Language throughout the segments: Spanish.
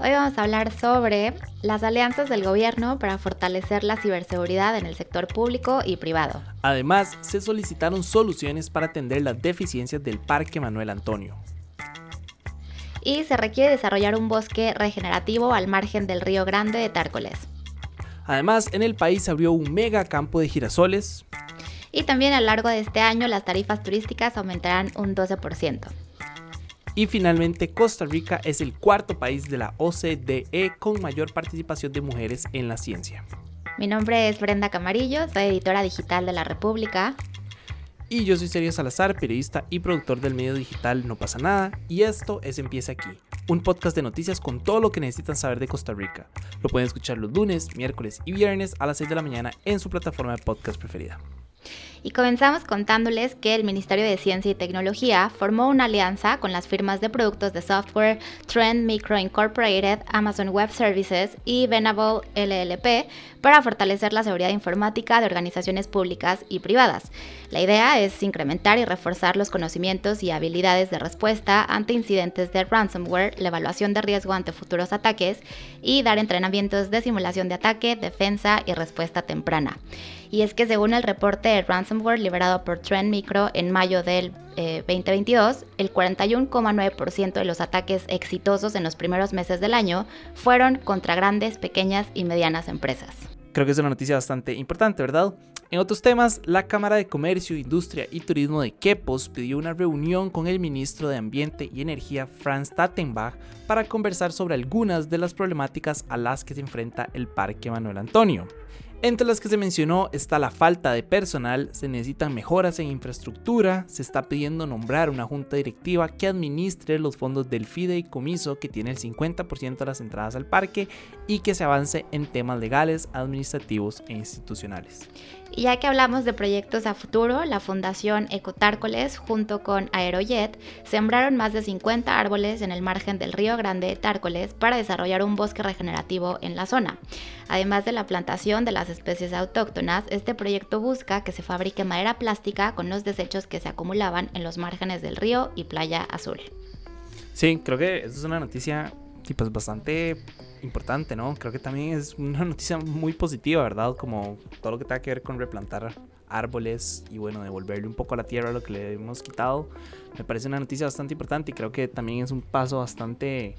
Hoy vamos a hablar sobre las alianzas del gobierno para fortalecer la ciberseguridad en el sector público y privado. Además, se solicitaron soluciones para atender las deficiencias del Parque Manuel Antonio. Y se requiere desarrollar un bosque regenerativo al margen del Río Grande de Tárcoles. Además, en el país se abrió un mega campo de girasoles. Y también a lo largo de este año las tarifas turísticas aumentarán un 12%. Y finalmente, Costa Rica es el cuarto país de la OCDE con mayor participación de mujeres en la ciencia. Mi nombre es Brenda Camarillo, soy editora digital de La República. Y yo soy Sergio Salazar, periodista y productor del medio digital No pasa nada, y esto es Empieza aquí, un podcast de noticias con todo lo que necesitan saber de Costa Rica. Lo pueden escuchar los lunes, miércoles y viernes a las 6 de la mañana en su plataforma de podcast preferida. Y comenzamos contándoles que el Ministerio de Ciencia y Tecnología formó una alianza con las firmas de productos de software Trend Micro Incorporated, Amazon Web Services y Venable LLP para fortalecer la seguridad informática de organizaciones públicas y privadas. La idea es incrementar y reforzar los conocimientos y habilidades de respuesta ante incidentes de ransomware, la evaluación de riesgo ante futuros ataques y dar entrenamientos de simulación de ataque, defensa y respuesta temprana. Y es que según el reporte de ransomware liberado por Trend Micro en mayo del 2022, eh, el 41,9% de los ataques exitosos en los primeros meses del año fueron contra grandes, pequeñas y medianas empresas. Creo que es una noticia bastante importante, ¿verdad? En otros temas, la Cámara de Comercio, Industria y Turismo de Quepos pidió una reunión con el ministro de Ambiente y Energía, Franz Tattenbach, para conversar sobre algunas de las problemáticas a las que se enfrenta el Parque Manuel Antonio. Entre las que se mencionó está la falta de personal, se necesitan mejoras en infraestructura, se está pidiendo nombrar una junta directiva que administre los fondos del fideicomiso que tiene el 50% de las entradas al parque y que se avance en temas legales, administrativos e institucionales. Y ya que hablamos de proyectos a futuro, la Fundación Ecotárcoles junto con Aerojet sembraron más de 50 árboles en el margen del río Grande Tárcoles para desarrollar un bosque regenerativo en la zona. Además de la plantación de las especies autóctonas, este proyecto busca que se fabrique madera plástica con los desechos que se acumulaban en los márgenes del río y Playa Azul. Sí, creo que es una noticia pues bastante importante, ¿no? Creo que también es una noticia muy positiva, ¿verdad? Como todo lo que tenga que ver con replantar árboles y bueno, devolverle un poco a la tierra lo que le hemos quitado. Me parece una noticia bastante importante y creo que también es un paso bastante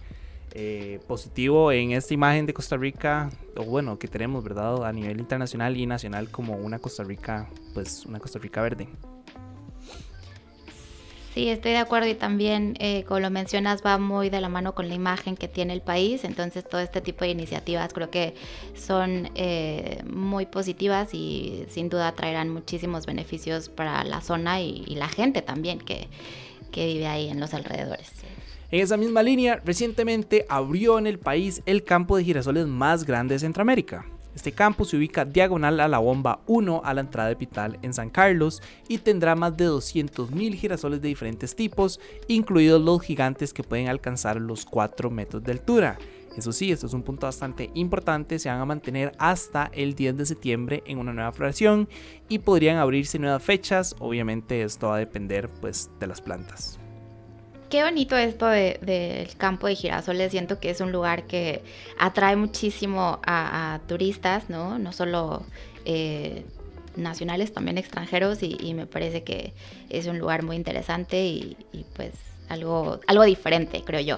eh, positivo en esta imagen de Costa Rica, o bueno, que tenemos, ¿verdad? A nivel internacional y nacional como una Costa Rica, pues una Costa Rica verde. Sí, estoy de acuerdo y también, eh, como lo mencionas, va muy de la mano con la imagen que tiene el país. Entonces, todo este tipo de iniciativas creo que son eh, muy positivas y sin duda traerán muchísimos beneficios para la zona y, la gente también que, que vive ahí en los alrededores. En esa misma línea, recientemente abrió en el país el campo de girasoles más grande de Centroamérica. Este campo se ubica diagonal a la bomba 1 a la entrada de Pital en San Carlos y tendrá más de 200.000 girasoles de diferentes tipos, incluidos los gigantes que pueden alcanzar los 4 metros de altura. Eso sí, esto es un punto bastante importante, se van a mantener hasta el 10 de septiembre en una nueva floración y podrían abrirse nuevas fechas, obviamente esto va a depender pues de las plantas. Qué bonito esto del campo de girasoles. Siento que es un lugar que atrae muchísimo a, turistas, ¿no? No solo eh, nacionales, también extranjeros. Y, me parece que es un lugar muy interesante y, y pues algo, algo diferente, creo yo.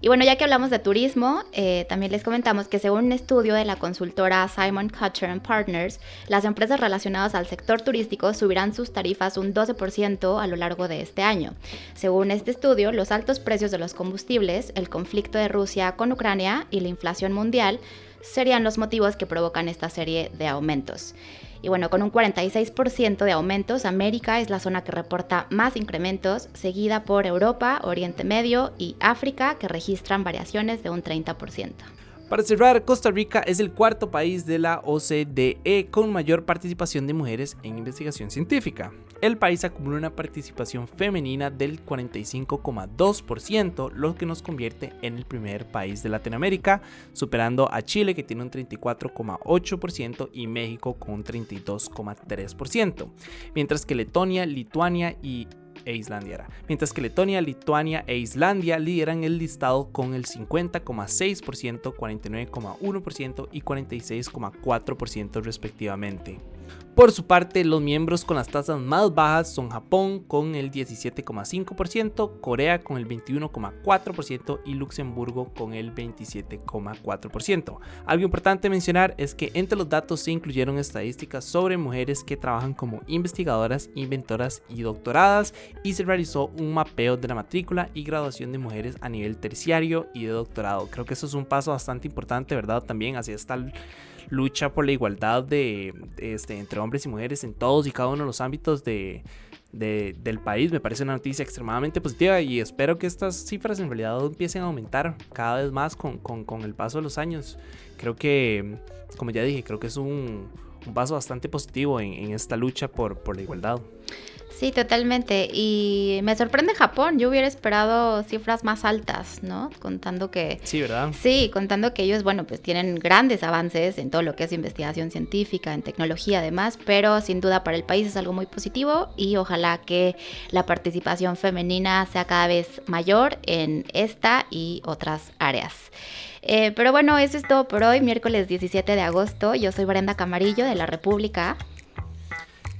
Y bueno, ya que hablamos de turismo, eh, también les comentamos que según un estudio de la consultora Simon Kutcher Partners, las empresas relacionadas al sector turístico subirán sus tarifas un 12% a lo largo de este año. Según este estudio, los altos precios de los combustibles, el conflicto de Rusia con Ucrania y la inflación mundial serían los motivos que provocan esta serie de aumentos. Y bueno, con un 46% de aumentos, América es la zona que reporta más incrementos, seguida por Europa, Oriente Medio y África, que registran variaciones de un 30%. Para cerrar, Costa Rica es el cuarto país de la OCDE con mayor participación de mujeres en investigación científica. El país acumula una participación femenina del 45,2%, lo que nos convierte en el primer país de Latinoamérica, superando a Chile que tiene un 34,8% y México con un 32,3%, mientras que Letonia, Lituania y e Islandia. Mientras que Letonia, Lituania e Islandia lideran el listado con el 50,6%, 49,1% y 46,4% respectivamente. Por su parte, los miembros con las tasas más bajas son Japón con el 17,5%, Corea con el 21,4% y Luxemburgo con el 27,4%. Algo importante mencionar es que entre los datos se incluyeron estadísticas sobre mujeres que trabajan como investigadoras, inventoras y doctoradas y se realizó un mapeo de la matrícula y graduación de mujeres a nivel terciario y de doctorado. Creo que eso es un paso bastante importante, ¿verdad? También hacia esta lucha por la igualdad de, este, entre hombres y mujeres en todos y cada uno de los ámbitos de, del país. Me parece una noticia extremadamente positiva y espero que estas cifras en realidad empiecen a aumentar cada vez más con, con, el paso de los años. Creo que, como ya dije, creo que es un, un paso bastante positivo en, en esta lucha por, por la igualdad. Sí, totalmente. Y me sorprende Japón. Yo hubiera esperado cifras más altas, ¿no? Contando que... Sí, ¿verdad? Sí, contando que ellos, bueno, pues tienen grandes avances en todo lo que es investigación científica, en tecnología además, pero sin duda para el país es algo muy positivo y ojalá que la participación femenina sea cada vez mayor en esta y otras áreas. Eh, pero bueno, eso es todo por hoy, miércoles 17 de agosto. Yo soy Brenda Camarillo de La República.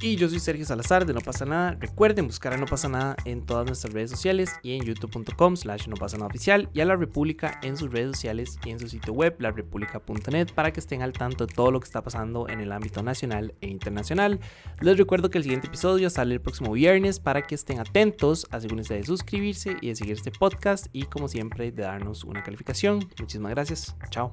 Y yo soy Sergio Salazar de No pasa nada. Recuerden buscar a No pasa nada en todas nuestras redes sociales y en youtube.com slash no pasa nada oficial y a La República en sus redes sociales y en su sitio web larepublica.net para que estén al tanto de todo lo que está pasando en el ámbito nacional e internacional. Les recuerdo que el siguiente episodio sale el próximo viernes para que estén atentos. Asegúrense de suscribirse y de seguir este podcast y como siempre de darnos una calificación. Muchísimas gracias. Chao.